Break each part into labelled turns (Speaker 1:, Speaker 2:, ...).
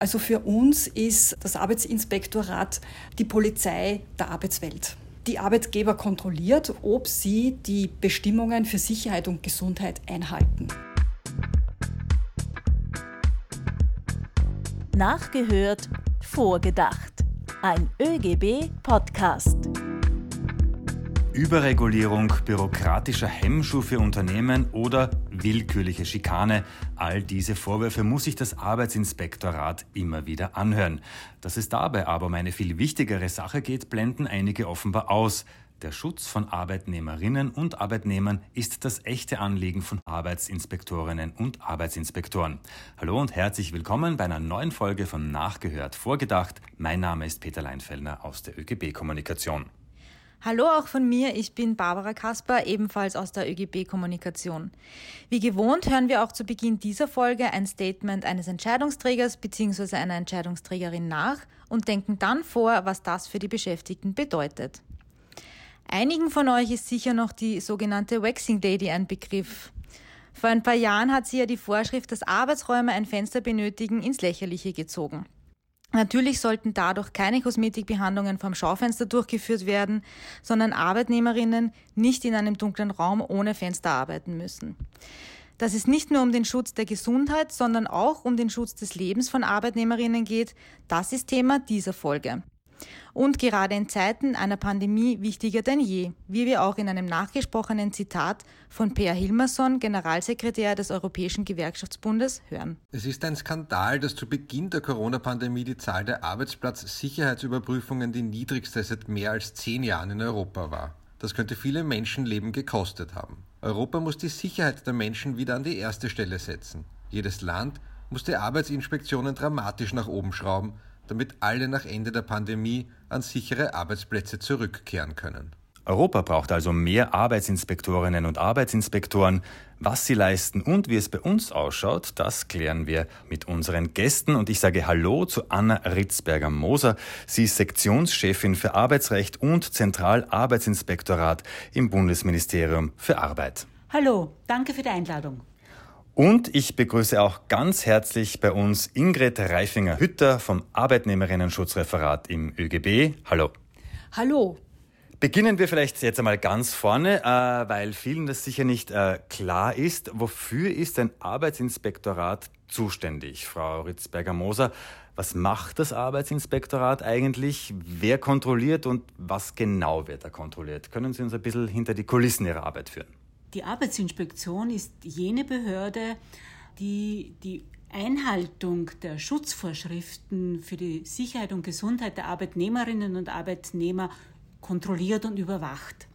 Speaker 1: Also für uns ist das Arbeitsinspektorat die Polizei der Arbeitswelt. Die Arbeitgeber kontrolliert, ob sie die Bestimmungen für Sicherheit und Gesundheit einhalten.
Speaker 2: Nachgehört, vorgedacht. Ein ÖGB-Podcast.
Speaker 3: Überregulierung, bürokratischer Hemmschuh für Unternehmen oder willkürliche Schikane. All diese Vorwürfe muss sich das Arbeitsinspektorat immer wieder anhören. Dass es dabei aber um eine viel wichtigere Sache geht, blenden einige offenbar aus. Der Schutz von Arbeitnehmerinnen und Arbeitnehmern ist das echte Anliegen von Arbeitsinspektorinnen und Arbeitsinspektoren. Hallo und herzlich willkommen bei einer neuen Folge von Nachgehört Vorgedacht. Mein Name ist Peter Leinfellner aus der ÖGB Kommunikation.
Speaker 4: Hallo auch von mir, ich bin Barbara Kasper, ebenfalls aus der ÖGB Kommunikation. Wie gewohnt hören wir auch zu Beginn dieser Folge ein Statement eines Entscheidungsträgers bzw. einer Entscheidungsträgerin nach und denken dann vor, was das für die Beschäftigten bedeutet. Einigen von euch ist sicher noch die sogenannte Waxing Lady ein Begriff. Vor ein paar Jahren hat sie ja die Vorschrift, dass Arbeitsräume ein Fenster benötigen, ins Lächerliche gezogen. Natürlich sollten dadurch keine Kosmetikbehandlungen vom Schaufenster durchgeführt werden, sondern Arbeitnehmerinnen nicht in einem dunklen Raum ohne Fenster arbeiten müssen. Dass es nicht nur um den Schutz der Gesundheit, sondern auch um den Schutz des Lebens von Arbeitnehmerinnen geht, das ist Thema dieser Folge und gerade in Zeiten einer Pandemie wichtiger denn je, wie wir auch in einem nachgesprochenen Zitat von Peer Hilmerson, Generalsekretär des Europäischen Gewerkschaftsbundes, hören.
Speaker 5: Es ist ein Skandal, dass zu Beginn der Corona-Pandemie die Zahl der Arbeitsplatz-Sicherheitsüberprüfungen die niedrigste seit mehr als zehn Jahren in Europa war. Das könnte viele Menschenleben gekostet haben. Europa muss die Sicherheit der Menschen wieder an die erste Stelle setzen. Jedes Land muss die Arbeitsinspektionen dramatisch nach oben schrauben, damit alle nach Ende der Pandemie an sichere Arbeitsplätze zurückkehren können.
Speaker 3: Europa braucht also mehr Arbeitsinspektorinnen und Arbeitsinspektoren. Was sie leisten und wie es bei uns ausschaut, das klären wir mit unseren Gästen. Und ich sage Hallo zu Anna Ritzberger-Moser. Sie ist Sektionschefin für Arbeitsrecht und Zentralarbeitsinspektorat im Bundesministerium für Arbeit.
Speaker 6: Hallo, danke für die Einladung.
Speaker 3: Und ich begrüße auch ganz herzlich bei uns Ingrid Reifinger-Hütter vom Arbeitnehmerinnen-Schutzreferat im ÖGB. Hallo.
Speaker 1: Hallo.
Speaker 3: Beginnen wir vielleicht jetzt einmal ganz vorne, äh, weil vielen das sicher nicht äh, klar ist. Wofür ist ein Arbeitsinspektorat zuständig, Frau Ritzberger-Moser? Was macht das Arbeitsinspektorat eigentlich? Wer kontrolliert und was genau wird da kontrolliert? Können Sie uns ein bisschen hinter die Kulissen Ihrer Arbeit führen?
Speaker 6: Die Arbeitsinspektion ist jene Behörde, die die Einhaltung der Schutzvorschriften für die Sicherheit und Gesundheit der Arbeitnehmerinnen und Arbeitnehmer kontrolliert und überwacht.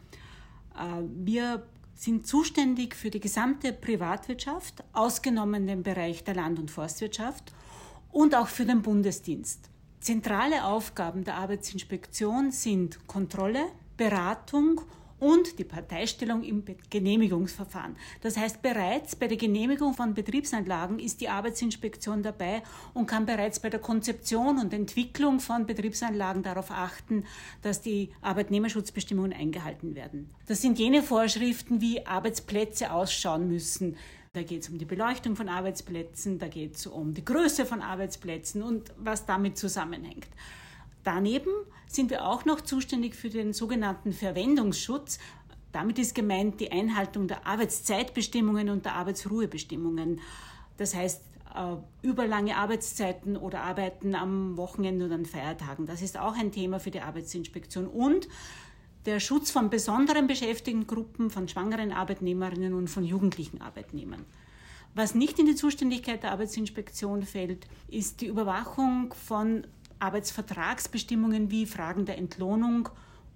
Speaker 6: Äh, wir sind zuständig für die gesamte Privatwirtschaft, ausgenommen den Bereich der Land- und Forstwirtschaft und auch für den Bundesdienst. Zentrale Aufgaben der Arbeitsinspektion sind Kontrolle, Beratung und die Parteistellung im Genehmigungsverfahren. Das heißt, bereits bei der Genehmigung von Betriebsanlagen ist die Arbeitsinspektion dabei und kann bereits bei der Konzeption und Entwicklung von Betriebsanlagen darauf achten, dass die Arbeitnehmerschutzbestimmungen eingehalten werden. Das sind jene Vorschriften, wie Arbeitsplätze ausschauen müssen. Da geht es um die Beleuchtung von Arbeitsplätzen, da geht es um die Größe von Arbeitsplätzen und was damit zusammenhängt. Daneben sind wir auch noch zuständig für den sogenannten Verwendungsschutz. Damit ist gemeint die Einhaltung der Arbeitszeitbestimmungen und der Arbeitsruhebestimmungen. Das heißt, äh, überlange Arbeitszeiten oder Arbeiten am Wochenende und an Feiertagen. Das ist auch ein Thema für die Arbeitsinspektion. Und der Schutz von besonderen Beschäftigtengruppen, von schwangeren Arbeitnehmerinnen und von jugendlichen Arbeitnehmern. Was nicht in die Zuständigkeit der Arbeitsinspektion fällt, ist die Überwachung von Arbeitsvertragsbestimmungen wie Fragen der Entlohnung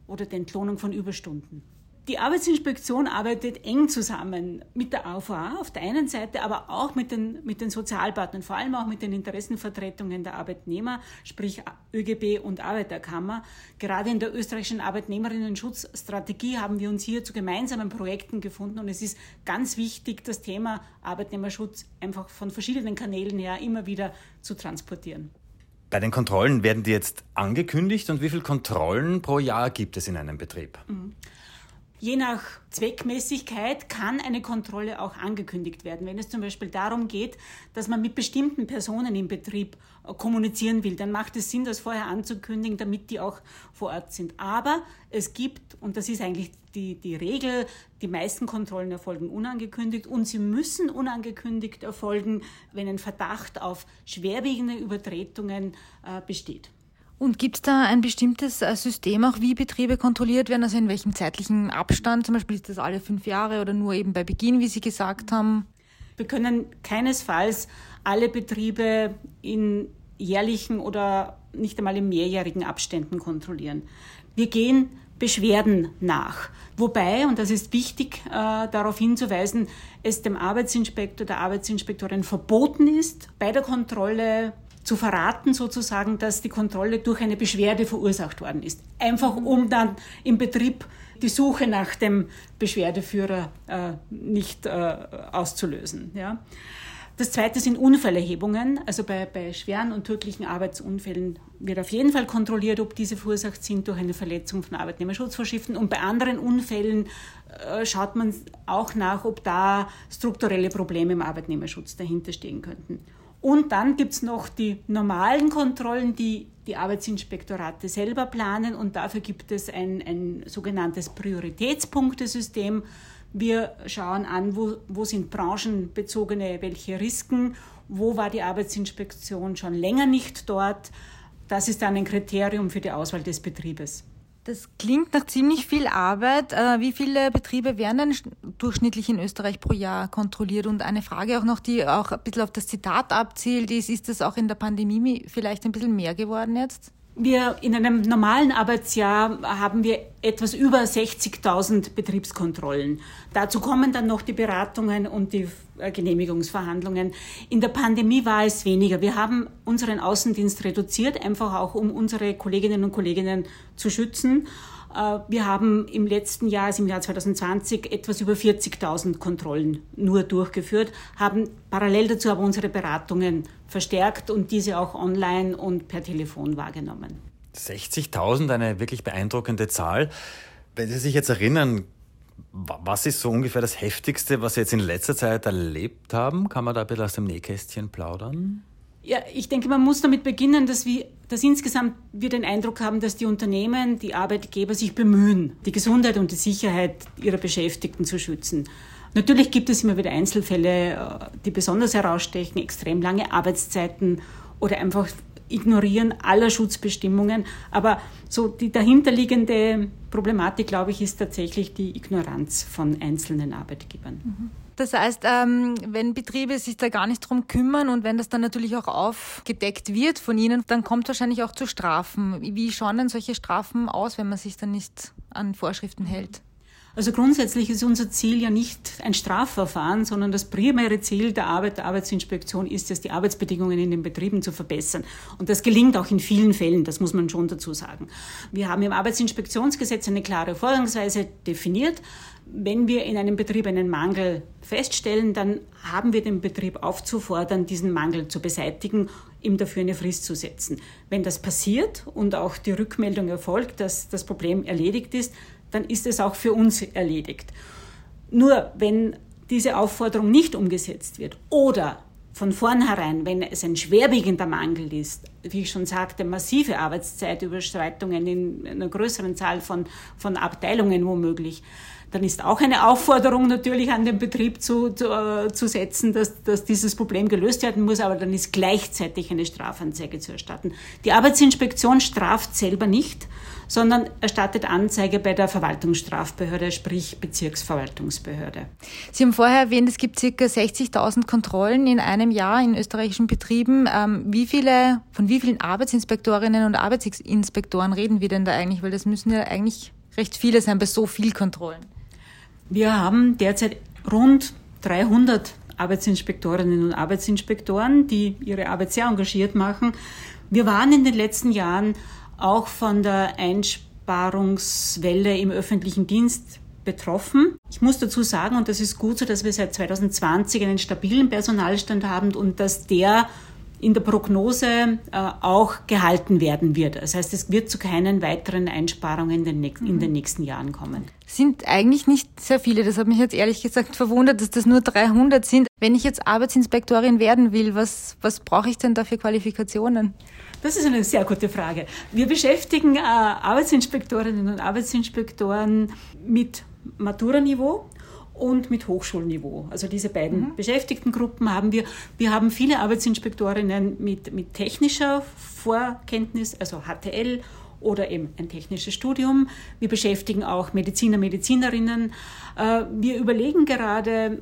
Speaker 6: oder der Entlohnung von Überstunden. Die Arbeitsinspektion arbeitet eng zusammen mit der AVA auf der einen Seite, aber auch mit den, mit den Sozialpartnern, vor allem auch mit den Interessenvertretungen der Arbeitnehmer, sprich ÖGB und Arbeiterkammer. Gerade in der österreichischen Arbeitnehmerinnen-Schutzstrategie haben wir uns hier zu gemeinsamen Projekten gefunden und es ist ganz wichtig, das Thema Arbeitnehmerschutz einfach von verschiedenen Kanälen her immer wieder zu transportieren.
Speaker 3: Bei den Kontrollen werden die jetzt angekündigt und wie viele Kontrollen pro Jahr gibt es in einem Betrieb? Mhm.
Speaker 6: Je nach Zweckmäßigkeit kann eine Kontrolle auch angekündigt werden. Wenn es zum Beispiel darum geht, dass man mit bestimmten Personen im Betrieb äh, kommunizieren will, dann macht es Sinn, das vorher anzukündigen, damit die auch vor Ort sind. Aber es gibt, und das ist eigentlich die, die Regel, die meisten Kontrollen erfolgen unangekündigt und sie müssen unangekündigt erfolgen, wenn ein Verdacht auf schwerwiegende Übertretungen äh, besteht.
Speaker 4: Und gibt es da ein bestimmtes äh, System auch, wie Betriebe kontrolliert werden? Also in welchem zeitlichen Abstand? Zum Beispiel ist das alle fünf Jahre oder nur eben bei Beginn, wie Sie gesagt haben?
Speaker 6: Wir können keinesfalls alle Betriebe in jährlichen oder nicht einmal in mehrjährigen Abständen kontrollieren. Wir gehen Beschwerden nach. Wobei, und das ist wichtig äh, darauf hinzuweisen, es dem Arbeitsinspektor, der Arbeitsinspektorin verboten ist, bei der Kontrolle zu verraten sozusagen, dass die Kontrolle durch eine Beschwerde verursacht worden ist. Einfach um dann im Betrieb die Suche nach dem Beschwerdeführer äh, nicht äh, auszulösen. Ja. Das zweite sind Unfallerhebungen. Also bei, bei schweren und tödlichen Arbeitsunfällen wird auf jeden Fall kontrolliert, ob diese verursacht sind durch eine Verletzung von Arbeitnehmerschutzvorschriften. Und bei anderen Unfällen äh, schaut man auch nach, ob da strukturelle Probleme im Arbeitnehmerschutz dahinter stehen könnten. Und dann gibt es noch die normalen Kontrollen, die die Arbeitsinspektorate selber planen. Und dafür gibt es ein, ein sogenanntes Prioritätspunktesystem. Wir schauen an, wo, wo sind branchenbezogene welche Risiken, wo war die Arbeitsinspektion schon länger nicht dort. Das ist dann ein Kriterium für die Auswahl des Betriebes.
Speaker 4: Das klingt nach ziemlich viel Arbeit. Äh, wie viele Betriebe werden denn durchschnittlich in Österreich pro Jahr kontrolliert? Und eine Frage auch noch, die auch ein bisschen auf das Zitat abzielt, ist, ist das auch in der Pandemie vielleicht ein bisschen mehr geworden jetzt?
Speaker 6: Wir in einem normalen Arbeitsjahr haben wir etwas über 60.000 Betriebskontrollen. Dazu kommen dann noch die Beratungen und die äh, Genehmigungsverhandlungen. In der Pandemie war es weniger. Wir haben unseren Außendienst reduziert, einfach auch um unsere Kolleginnen und Kollegen zu schützen. Äh, wir haben im letzten Jahr, also im Jahr 2020, etwas über 40.000 Kontrollen nur durchgeführt, haben parallel dazu aber unsere Beratungen verstärkt und diese auch online und per Telefon wahrgenommen.
Speaker 3: 60.000, eine wirklich beeindruckende Zahl. Wenn Sie sich jetzt erinnern, was ist so ungefähr das Heftigste, was Sie jetzt in letzter Zeit erlebt haben? Kann man da bisschen aus dem Nähkästchen plaudern?
Speaker 6: Ja, ich denke, man muss damit beginnen, dass wir, dass insgesamt wir den Eindruck haben, dass die Unternehmen, die Arbeitgeber sich bemühen, die Gesundheit und die Sicherheit ihrer Beschäftigten zu schützen. Natürlich gibt es immer wieder Einzelfälle, äh, die besonders herausstechen, extrem lange Arbeitszeiten oder einfach Ignorieren aller Schutzbestimmungen. Aber so die dahinterliegende Problematik, glaube ich, ist tatsächlich die Ignoranz von einzelnen Arbeitgebern.
Speaker 4: Mhm. Das heißt, ähm, wenn Betriebe sich da gar nicht drum kümmern und wenn das dann natürlich auch aufgedeckt wird von ihnen, dann kommt wahrscheinlich auch zu Strafen. Wie schauen denn solche Strafen aus, wenn man sich dann nicht an Vorschriften hält?
Speaker 6: Also grundsätzlich ist unser Ziel ja nicht ein Strafverfahren, sondern das primäre Ziel der Arbeit der Arbeitsinspektion ist es, die Arbeitsbedingungen in den Betrieben zu verbessern. Und das gelingt auch in vielen Fällen, das muss man schon dazu sagen. Wir haben im Arbeitsinspektionsgesetz eine klare Vorgangsweise definiert. Wenn wir in einem Betrieb einen Mangel feststellen, dann haben wir den Betrieb aufzufordern, diesen Mangel zu beseitigen, ihm dafür eine Frist zu setzen. Wenn das passiert und auch die Rückmeldung erfolgt, dass das Problem erledigt ist, dann ist es auch für uns erledigt. Nur wenn diese Aufforderung nicht umgesetzt wird oder von vornherein, wenn es ein schwerwiegender Mangel ist, wie ich schon sagte, massive Arbeitszeitüberschreitungen in einer größeren Zahl von, von Abteilungen womöglich, dann ist auch eine Aufforderung natürlich an den Betrieb zu, zu, äh, zu setzen, dass, dass dieses Problem gelöst werden muss, aber dann ist gleichzeitig eine Strafanzeige zu erstatten. Die Arbeitsinspektion straft selber nicht, sondern erstattet Anzeige bei der Verwaltungsstrafbehörde, sprich Bezirksverwaltungsbehörde.
Speaker 4: Sie haben vorher erwähnt, es gibt ca. 60.000 Kontrollen in einem Jahr in österreichischen Betrieben. Ähm, wie viele, von wie vielen Arbeitsinspektorinnen und Arbeitsinspektoren reden wir denn da eigentlich? Weil das müssen ja eigentlich recht viele sein bei so viel Kontrollen.
Speaker 6: Wir haben derzeit rund 300 Arbeitsinspektorinnen und Arbeitsinspektoren, die ihre Arbeit sehr engagiert machen. Wir waren in den letzten Jahren auch von der Einsparungswelle im öffentlichen Dienst betroffen. Ich muss dazu sagen, und das ist gut so, dass wir seit 2020 einen stabilen Personalstand haben und dass der in der Prognose äh, auch gehalten werden wird. Das heißt, es wird zu keinen weiteren Einsparungen in den, in den nächsten Jahren kommen.
Speaker 4: Sind eigentlich nicht sehr viele. Das hat mich jetzt ehrlich gesagt verwundert, dass das nur 300 sind. Wenn ich jetzt Arbeitsinspektorin werden will, was, was brauche ich denn da für Qualifikationen?
Speaker 6: Das ist eine sehr gute Frage. Wir beschäftigen äh, Arbeitsinspektorinnen und Arbeitsinspektoren mit Matura-Niveau und mit Hochschulniveau. Also diese beiden mhm. Beschäftigtengruppen haben wir. Wir haben viele Arbeitsinspektorinnen mit, mit technischer Vorkenntnis, also HTL oder eben ein technisches Studium. Wir beschäftigen auch Mediziner, Medizinerinnen. Äh, wir überlegen gerade,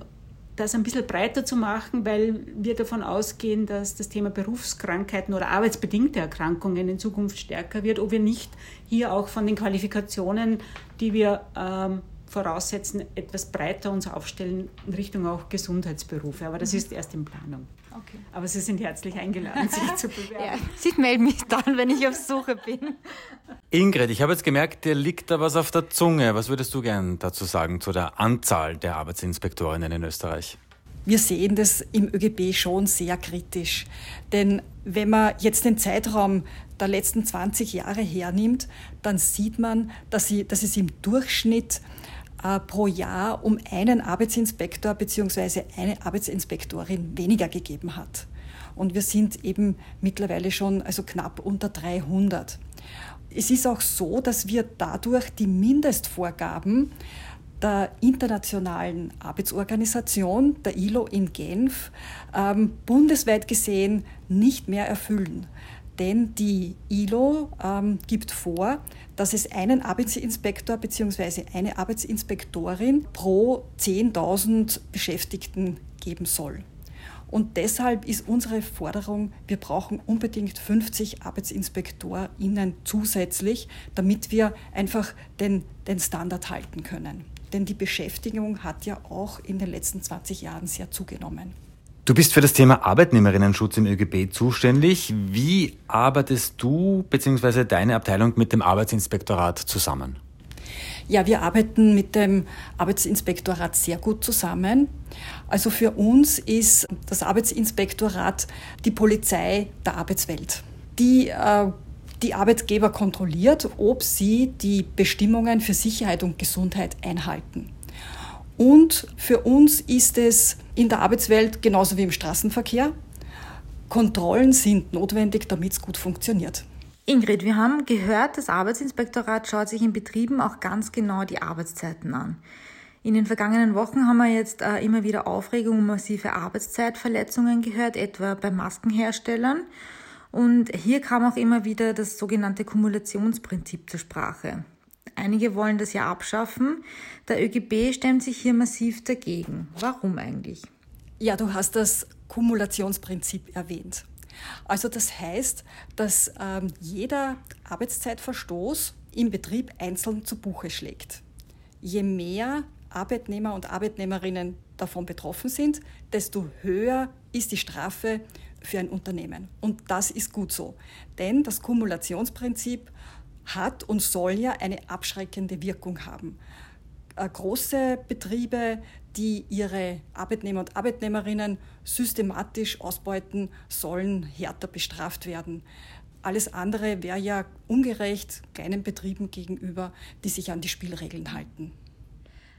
Speaker 6: das ein bisschen breiter zu machen, weil wir davon ausgehen, dass das Thema Berufskrankheiten oder arbeitsbedingte Erkrankungen in Zukunft stärker wird, ob wir nicht hier auch von den Qualifikationen, die wir ähm, voraussetzen, etwas breiter uns aufstellen in Richtung auch Gesundheitsberufe. Aber das mhm. ist erst in Planung. Okay. Aber Sie sind herzlich eingeladen, sich zu bewerben. Ja,
Speaker 4: Sie melden mich dann, wenn ich auf Suche bin.
Speaker 3: Ingrid, ich habe jetzt gemerkt, dir liegt da was auf der Zunge. Was würdest du gern dazu sagen zu der Anzahl der Arbeitsinspektorinnen in Österreich?
Speaker 1: Wir sehen das im ÖGB schon sehr kritisch. Denn wenn man jetzt den Zeitraum der letzten 20 Jahre hernimmt, dann sieht man, dass, sie, dass es im Durchschnitt pro Jahr um einen Arbeitsinspektor bzw. eine Arbeitsinspektorin weniger gegeben hat. Und wir sind eben mittlerweile schon also knapp unter 300. Es ist auch so, dass wir dadurch die Mindestvorgaben der Internationalen Arbeitsorganisation, der ILO in Genf, ähm, bundesweit gesehen nicht mehr erfüllen. Denn die ILO ähm, gibt vor, dass es einen Arbeitsinspektor bzw. eine Arbeitsinspektorin pro 10.000 Beschäftigten geben soll. Und deshalb ist unsere Forderung, wir brauchen unbedingt 50 ArbeitsinspektorInnen zusätzlich, damit wir einfach den, den Standard halten können. Denn die Beschäftigung hat ja auch in den letzten 20 Jahren sehr zugenommen.
Speaker 3: Du bist für das Thema Arbeitnehmerinnenschutz im ÖGB zuständig. Wie arbeitest du bzw. deine Abteilung mit dem Arbeitsinspektorat zusammen?
Speaker 1: Ja, wir arbeiten mit dem Arbeitsinspektorat sehr gut zusammen. Also für uns ist das Arbeitsinspektorat die Polizei der Arbeitswelt. Die äh, die Arbeitgeber kontrolliert, ob sie die Bestimmungen für Sicherheit und Gesundheit einhalten. Und für uns ist es in der Arbeitswelt genauso wie im Straßenverkehr. Kontrollen sind notwendig, damit es gut funktioniert.
Speaker 4: Ingrid, wir haben gehört, das Arbeitsinspektorat schaut sich in Betrieben auch ganz genau die Arbeitszeiten an. In den vergangenen Wochen haben wir jetzt äh, immer wieder Aufregung um massive Arbeitszeitverletzungen gehört, etwa bei Maskenherstellern. Und hier kam auch immer wieder das sogenannte Kumulationsprinzip zur Sprache. Einige wollen das ja abschaffen. Der ÖGB stemmt sich hier massiv dagegen. Warum eigentlich?
Speaker 1: Ja, du hast das Kumulationsprinzip erwähnt. Also das heißt, dass ähm, jeder Arbeitszeitverstoß im Betrieb einzeln zu Buche schlägt. Je mehr Arbeitnehmer und Arbeitnehmerinnen davon betroffen sind, desto höher ist die Strafe für ein Unternehmen. Und das ist gut so. Denn das Kumulationsprinzip hat und soll ja eine abschreckende Wirkung haben. Äh, große Betriebe, die ihre Arbeitnehmer und Arbeitnehmerinnen systematisch ausbeuten, sollen härter bestraft werden. Alles andere wäre ja ungerecht kleinen Betrieben gegenüber, die sich an die Spielregeln halten.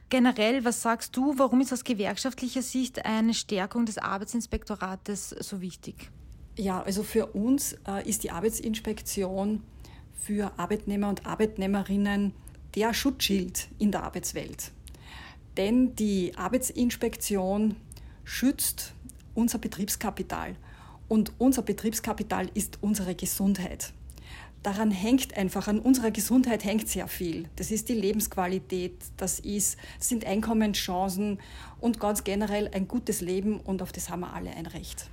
Speaker 4: Generell, was sagst du, warum ist aus gewerkschaftlicher Sicht eine Stärkung des Arbeitsinspektorates so wichtig?
Speaker 1: Ja, also für uns äh, ist die Arbeitsinspektion für Arbeitnehmer und Arbeitnehmerinnen der Schutzschild in der Arbeitswelt. Denn die Arbeitsinspektion schützt unser Betriebskapital und unser Betriebskapital ist unsere Gesundheit. Daran hängt einfach, an unserer Gesundheit hängt sehr viel. Das ist die Lebensqualität, das ist, sind Einkommenschancen und ganz generell ein gutes Leben und auf das haben wir alle ein Recht.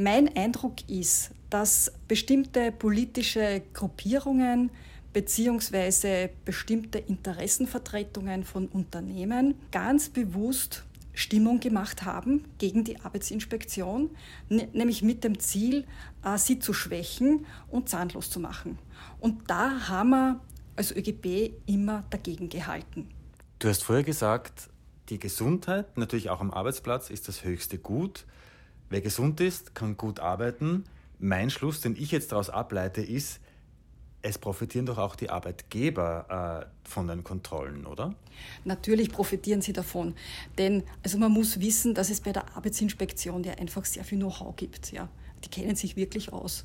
Speaker 1: Mein Eindruck ist, dass bestimmte politische Gruppierungen beziehungsweise bestimmte Interessenvertretungen von Unternehmen ganz bewusst Stimmung gemacht haben gegen die Arbeitsinspektion, nämlich mit dem Ziel, äh, sie zu schwächen und zahnlos zu machen. Und da haben wir als ÖGB immer dagegen gehalten.
Speaker 3: Du hast vorher gesagt, die Gesundheit, natürlich auch am Arbeitsplatz, ist das höchste Gut. Wer gesund ist, kann gut arbeiten. Mein Schluss, den ich jetzt daraus ableite, ist, es profitieren doch auch die Arbeitgeber äh, von den Kontrollen, oder?
Speaker 1: Natürlich profitieren sie davon. Denn also man muss wissen, dass es bei der Arbeitsinspektion ja einfach sehr viel Know-how gibt. Ja. Die kennen sich wirklich aus.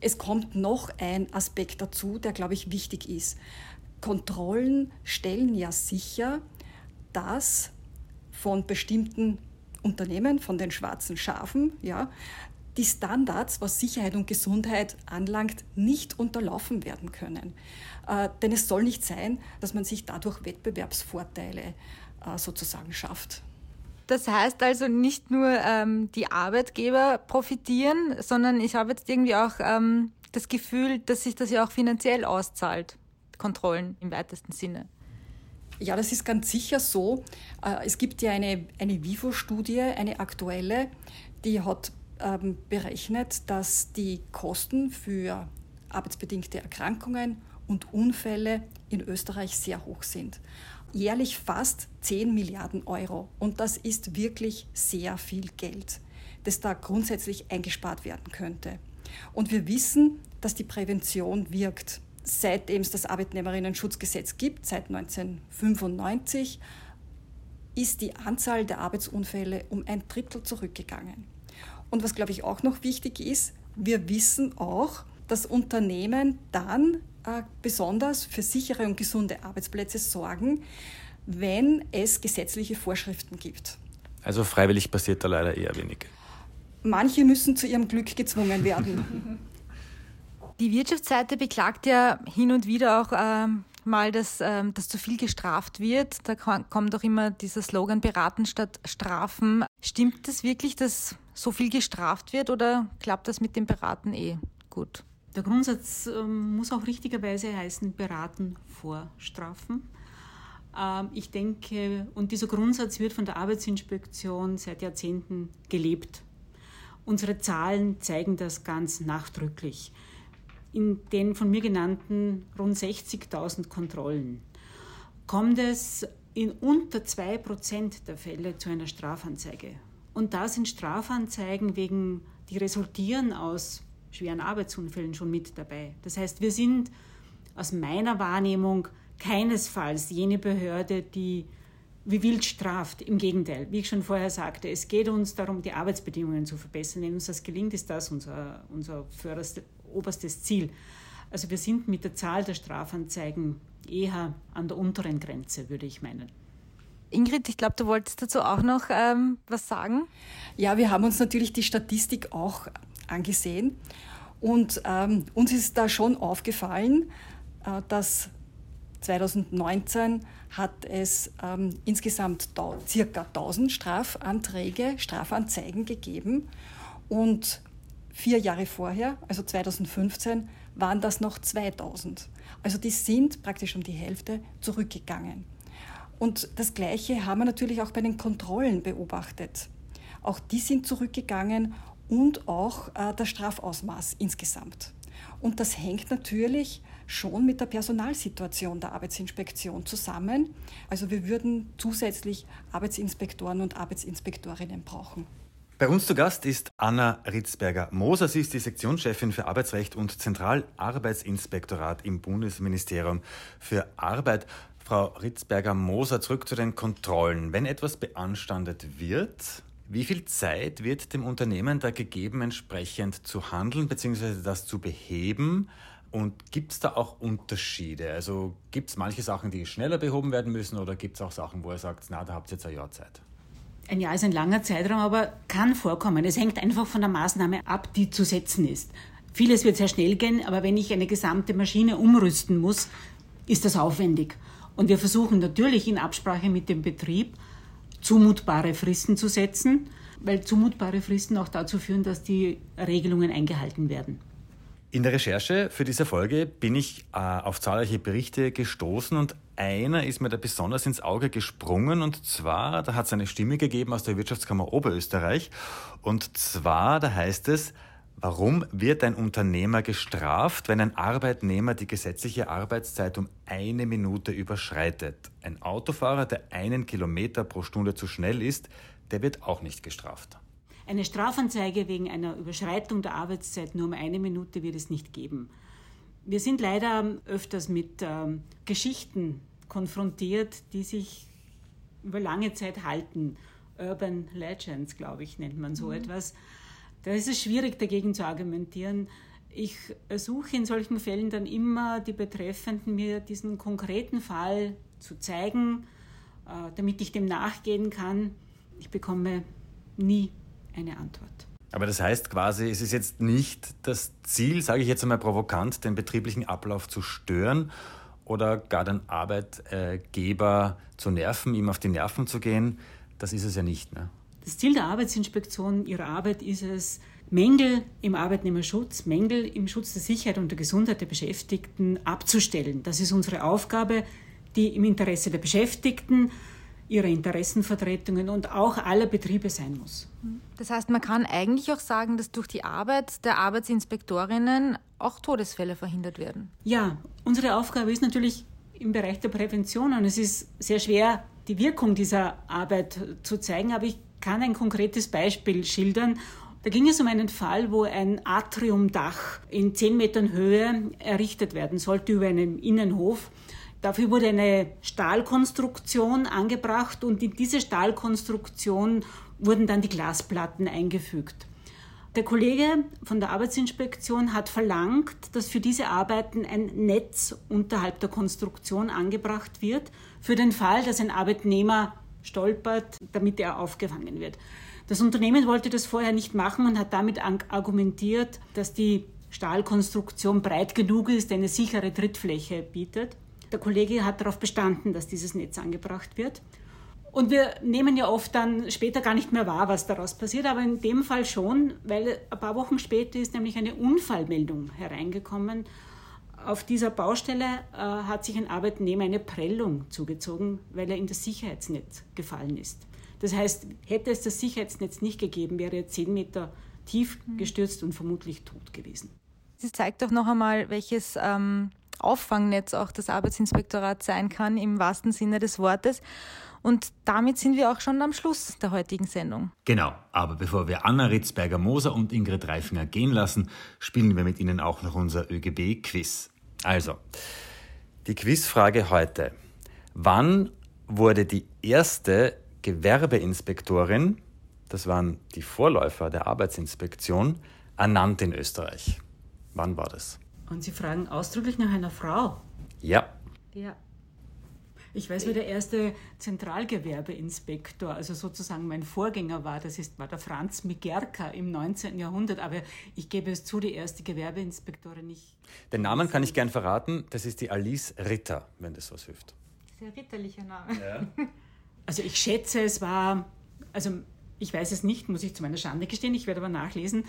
Speaker 1: Es kommt noch ein Aspekt dazu, der, glaube ich, wichtig ist. Kontrollen stellen ja sicher, dass von bestimmten Unternehmen, von den schwarzen Schafen, ja, die Standards, was Sicherheit und Gesundheit anlangt, nicht unterlaufen werden können. Äh, denn es soll nicht sein, dass man sich dadurch Wettbewerbsvorteile äh, sozusagen schafft.
Speaker 4: Das heißt also nicht nur ähm, die Arbeitgeber profitieren, sondern ich habe jetzt irgendwie auch ähm, das Gefühl, dass sich das ja auch finanziell auszahlt, Kontrollen im weitesten Sinne.
Speaker 1: Ja, das ist ganz sicher so. Äh, es gibt ja eine, eine WIFO-Studie, eine aktuelle, die hat ähm, berechnet, dass die Kosten für arbeitsbedingte Erkrankungen und Unfälle in Österreich sehr hoch sind. Jährlich fast 10 Milliarden Euro. Und das ist wirklich sehr viel Geld, das da grundsätzlich eingespart werden könnte. Und wir wissen, dass die Prävention wirkt. Seitdem es das Arbeitnehmerinnen-Schutzgesetz gibt, seit 1995, ist die Anzahl der Arbeitsunfälle um ein Drittel zurückgegangen. Und was, glaube ich, auch noch wichtig ist, wir wissen auch, dass Unternehmen dann äh, besonders für sichere und gesunde Arbeitsplätze sorgen, wenn es gesetzliche Vorschriften gibt.
Speaker 3: Also freiwillig passiert da leider eher wenig.
Speaker 1: Manche müssen zu ihrem Glück gezwungen werden.
Speaker 4: Die Wirtschaftsseite beklagt ja hin und wieder auch ähm, mal, dass, ähm, dass zu viel gestraft wird. Da kommt auch immer dieser Slogan beraten statt strafen. Stimmt es das wirklich, dass so viel gestraft wird oder klappt das mit dem Beraten eh gut?
Speaker 6: Der Grundsatz ähm, muss auch richtigerweise heißen, beraten vor Strafen. Ähm, ich denke, und dieser Grundsatz wird von der Arbeitsinspektion seit Jahrzehnten gelebt. Unsere Zahlen zeigen das ganz nachdrücklich. In den von mir genannten rund 60.000 Kontrollen kommt es in unter 2% der Fälle zu einer Strafanzeige. Und da sind Strafanzeigen wegen, die resultieren aus schweren Arbeitsunfällen schon mit dabei. Das heißt, wir sind aus meiner Wahrnehmung keinesfalls jene Behörde, die wie wild straft. Im Gegenteil, wie ich schon vorher sagte, es geht uns darum, die Arbeitsbedingungen zu verbessern. Wenn uns das gelingt, ist das unser, unser oberstes Ziel. Also wir sind mit der Zahl der Strafanzeigen eher an der unteren Grenze, würde ich meinen.
Speaker 4: Ingrid, ich glaube, du wolltest dazu auch noch ähm, was sagen.
Speaker 1: Ja, wir haben uns natürlich die Statistik auch angesehen und ähm, uns ist da schon aufgefallen, äh, dass 2019 hat es ähm, insgesamt circa 1000 Strafanträge, Strafanzeigen gegeben und vier Jahre vorher, also 2015, waren das noch 2000. Also die sind praktisch um die Hälfte zurückgegangen. Und das Gleiche haben wir natürlich auch bei den Kontrollen beobachtet. Auch die sind zurückgegangen und auch äh, das Strafausmaß insgesamt. Und das hängt natürlich schon mit der Personalsituation der Arbeitsinspektion zusammen. Also wir würden zusätzlich Arbeitsinspektoren und Arbeitsinspektorinnen brauchen.
Speaker 3: Bei uns zu Gast ist Anna Ritzberger-Moser. Sie ist die Sektionschefin für Arbeitsrecht und Zentralarbeitsinspektorat im Bundesministerium für Arbeit. Frau Ritzberger-Moser, zurück zu den Kontrollen. Wenn etwas beanstandet wird, wie viel Zeit wird dem Unternehmen da gegeben, entsprechend zu handeln bzw. das zu beheben? Und gibt es da auch Unterschiede? Also gibt es manche Sachen, die schneller behoben werden müssen oder gibt es auch Sachen, wo ihr sagt, na, da habt ihr jetzt ein Jahr Zeit?
Speaker 6: Ein Jahr ist ein langer Zeitraum, aber kann vorkommen. Es hängt einfach von der Maßnahme ab, die zu setzen ist. Vieles wird sehr schnell gehen, aber wenn ich eine gesamte Maschine umrüsten muss, ist das aufwendig. Und wir versuchen natürlich in Absprache mit dem Betrieb zumutbare Fristen zu setzen, weil zumutbare Fristen auch dazu führen, dass die Regelungen eingehalten werden.
Speaker 3: In der Recherche für diese Folge bin ich äh, auf zahlreiche Berichte gestoßen und einer ist mir da besonders ins Auge gesprungen und zwar, da hat es eine Stimme gegeben aus der Wirtschaftskammer Oberösterreich und zwar, da heißt es, Warum wird ein Unternehmer gestraft, wenn ein Arbeitnehmer die gesetzliche Arbeitszeit um eine Minute überschreitet? Ein Autofahrer, der einen Kilometer pro Stunde zu schnell ist, der wird auch nicht gestraft.
Speaker 6: Eine Strafanzeige wegen einer Überschreitung der Arbeitszeit nur um eine Minute wird es nicht geben. Wir sind leider öfters mit ähm, Geschichten konfrontiert, die sich über lange Zeit halten. Urban Legends, glaube ich, nennt man so mhm. etwas. Da ist es schwierig, dagegen zu argumentieren. Ich suche in solchen Fällen dann immer die Betreffenden, mir diesen konkreten Fall zu zeigen, äh, damit ich dem nachgehen kann. Ich bekomme nie eine Antwort.
Speaker 3: Aber das heißt quasi, es ist jetzt nicht das Ziel, sage ich jetzt einmal provokant, den betrieblichen Ablauf zu stören oder gar den Arbeitgeber zu nerven, ihm auf die Nerven zu gehen. Das ist es ja nicht. Ne?
Speaker 6: Das Ziel der Arbeitsinspektion, ihrer Arbeit ist es, Mängel im Arbeitnehmerschutz, Mängel im Schutz der Sicherheit und der Gesundheit der Beschäftigten abzustellen. Das ist unsere Aufgabe, die im Interesse der Beschäftigten, ihrer Interessenvertretungen und auch aller Betriebe sein muss.
Speaker 4: Das heißt, man kann eigentlich auch sagen, dass durch die Arbeit der Arbeitsinspektorinnen auch Todesfälle verhindert werden.
Speaker 6: Ja, unsere Aufgabe ist natürlich im Bereich der Prävention und es ist sehr schwer, die Wirkung dieser Arbeit zu zeigen, aber ich kann ein konkretes Beispiel schildern da ging es um einen Fall, wo ein Atriumdach in zehn Metern Höhe errichtet werden sollte über einem Innenhof. Dafür wurde eine Stahlkonstruktion angebracht und in diese Stahlkonstruktion wurden dann die Glasplatten eingefügt. Der Kollege von der Arbeitsinspektion hat verlangt, dass für diese Arbeiten ein Netz unterhalb der Konstruktion angebracht wird, für den Fall, dass ein Arbeitnehmer stolpert, damit er aufgefangen wird. Das Unternehmen wollte das vorher nicht machen und hat damit argumentiert, dass die Stahlkonstruktion breit genug ist, eine sichere Trittfläche bietet. Der Kollege hat darauf bestanden, dass dieses Netz angebracht wird. Und wir nehmen ja oft dann später gar nicht mehr wahr, was daraus passiert, aber in dem Fall schon, weil ein paar Wochen später ist nämlich eine Unfallmeldung hereingekommen. Auf dieser Baustelle äh, hat sich ein Arbeitnehmer eine Prellung zugezogen, weil er in das Sicherheitsnetz gefallen ist. Das heißt, hätte es das Sicherheitsnetz nicht gegeben, wäre er zehn Meter tief mhm. gestürzt und vermutlich tot gewesen.
Speaker 4: Sie zeigt doch noch einmal, welches ähm, Auffangnetz auch das Arbeitsinspektorat sein kann, im wahrsten Sinne des Wortes. Und damit sind wir auch schon am Schluss der heutigen Sendung.
Speaker 3: Genau, aber bevor wir Anna Ritzberger-Moser und Ingrid Reifinger gehen lassen, spielen wir mit Ihnen auch noch unser ÖGB-Quiz. Also, die Quizfrage heute. Wann wurde die erste Gewerbeinspektorin, das waren die Vorläufer der Arbeitsinspektion, ernannt in Österreich. Wann war das?
Speaker 6: Und Sie fragen ausdrücklich nach einer Frau?
Speaker 3: Ja.
Speaker 6: Ja. Ich weiß, wer der erste Zentralgewerbeinspektor, also sozusagen mein Vorgänger war, das ist, war der Franz Migerka im 19. Jahrhundert, aber ich gebe es zu, die erste Gewerbeinspektorin nicht.
Speaker 3: Den Namen kann ich gern verraten, das ist die Alice Ritter, wenn das was hilft.
Speaker 4: Sehr ritterlicher Name.
Speaker 6: Ja. Also ich schätze, es war, also ich weiß es nicht, muss ich zu meiner Schande gestehen, ich werde aber nachlesen.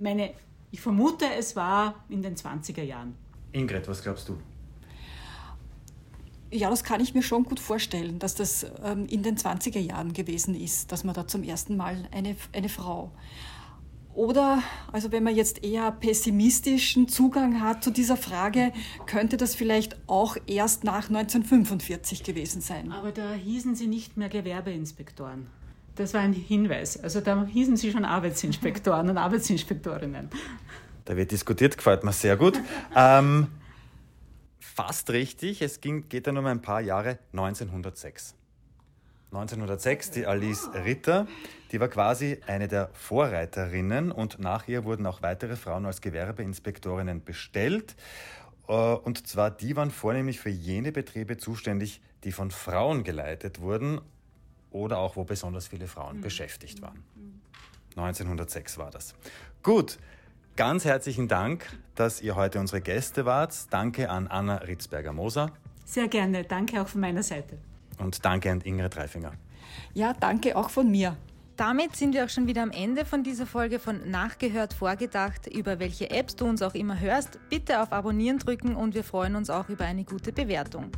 Speaker 6: Meine, ich vermute, es war in den 20er Jahren.
Speaker 3: Ingrid, was glaubst du?
Speaker 1: Ja, das kann ich mir schon gut vorstellen, dass das ähm, in den 20er Jahren gewesen ist, dass man da zum ersten Mal eine, eine Frau oder, also wenn man jetzt eher pessimistischen Zugang hat zu dieser Frage, könnte das vielleicht auch erst nach 1945 gewesen sein.
Speaker 6: Aber da hießen sie nicht mehr Gewerbeinspektoren. Das war ein Hinweis. Also da hießen sie schon Arbeitsinspektoren und Arbeitsinspektorinnen.
Speaker 3: Da wird diskutiert, gefällt mir sehr gut. ähm, fast richtig, es ging, geht dann um ein paar Jahre 1906. 1906 die Alice Ritter, die war quasi eine der Vorreiterinnen und nach ihr wurden auch weitere Frauen als Gewerbeinspektorinnen bestellt. Äh, und zwar die waren vornehmlich für jene Betriebe zuständig, die von Frauen geleitet wurden oder auch wo besonders viele Frauen mhm. beschäftigt waren. 1906 war das. Gut, ganz herzlichen Dank, dass ihr heute unsere Gäste wart. Danke an Anna Ritzberger-Moser.
Speaker 6: Sehr gerne, danke auch von meiner Seite.
Speaker 3: Und danke an Ingrid Reifinger.
Speaker 1: Ja, danke auch von mir.
Speaker 4: Damit sind wir auch schon wieder am Ende von dieser Folge von Nachgehört vorgedacht. Über welche Apps du uns auch immer hörst, bitte auf Abonnieren drücken und wir freuen uns auch über eine gute Bewertung.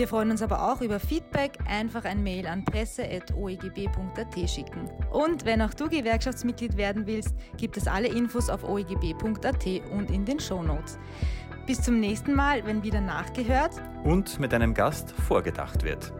Speaker 4: Wir freuen uns aber auch über Feedback. Einfach ein Mail an presse.oegb.at schicken. Und wenn auch du Gewerkschaftsmitglied werden willst, gibt es alle Infos auf oegb.at und in den Show Notes. Bis zum nächsten Mal, wenn wieder nachgehört
Speaker 3: und mit einem Gast vorgedacht wird.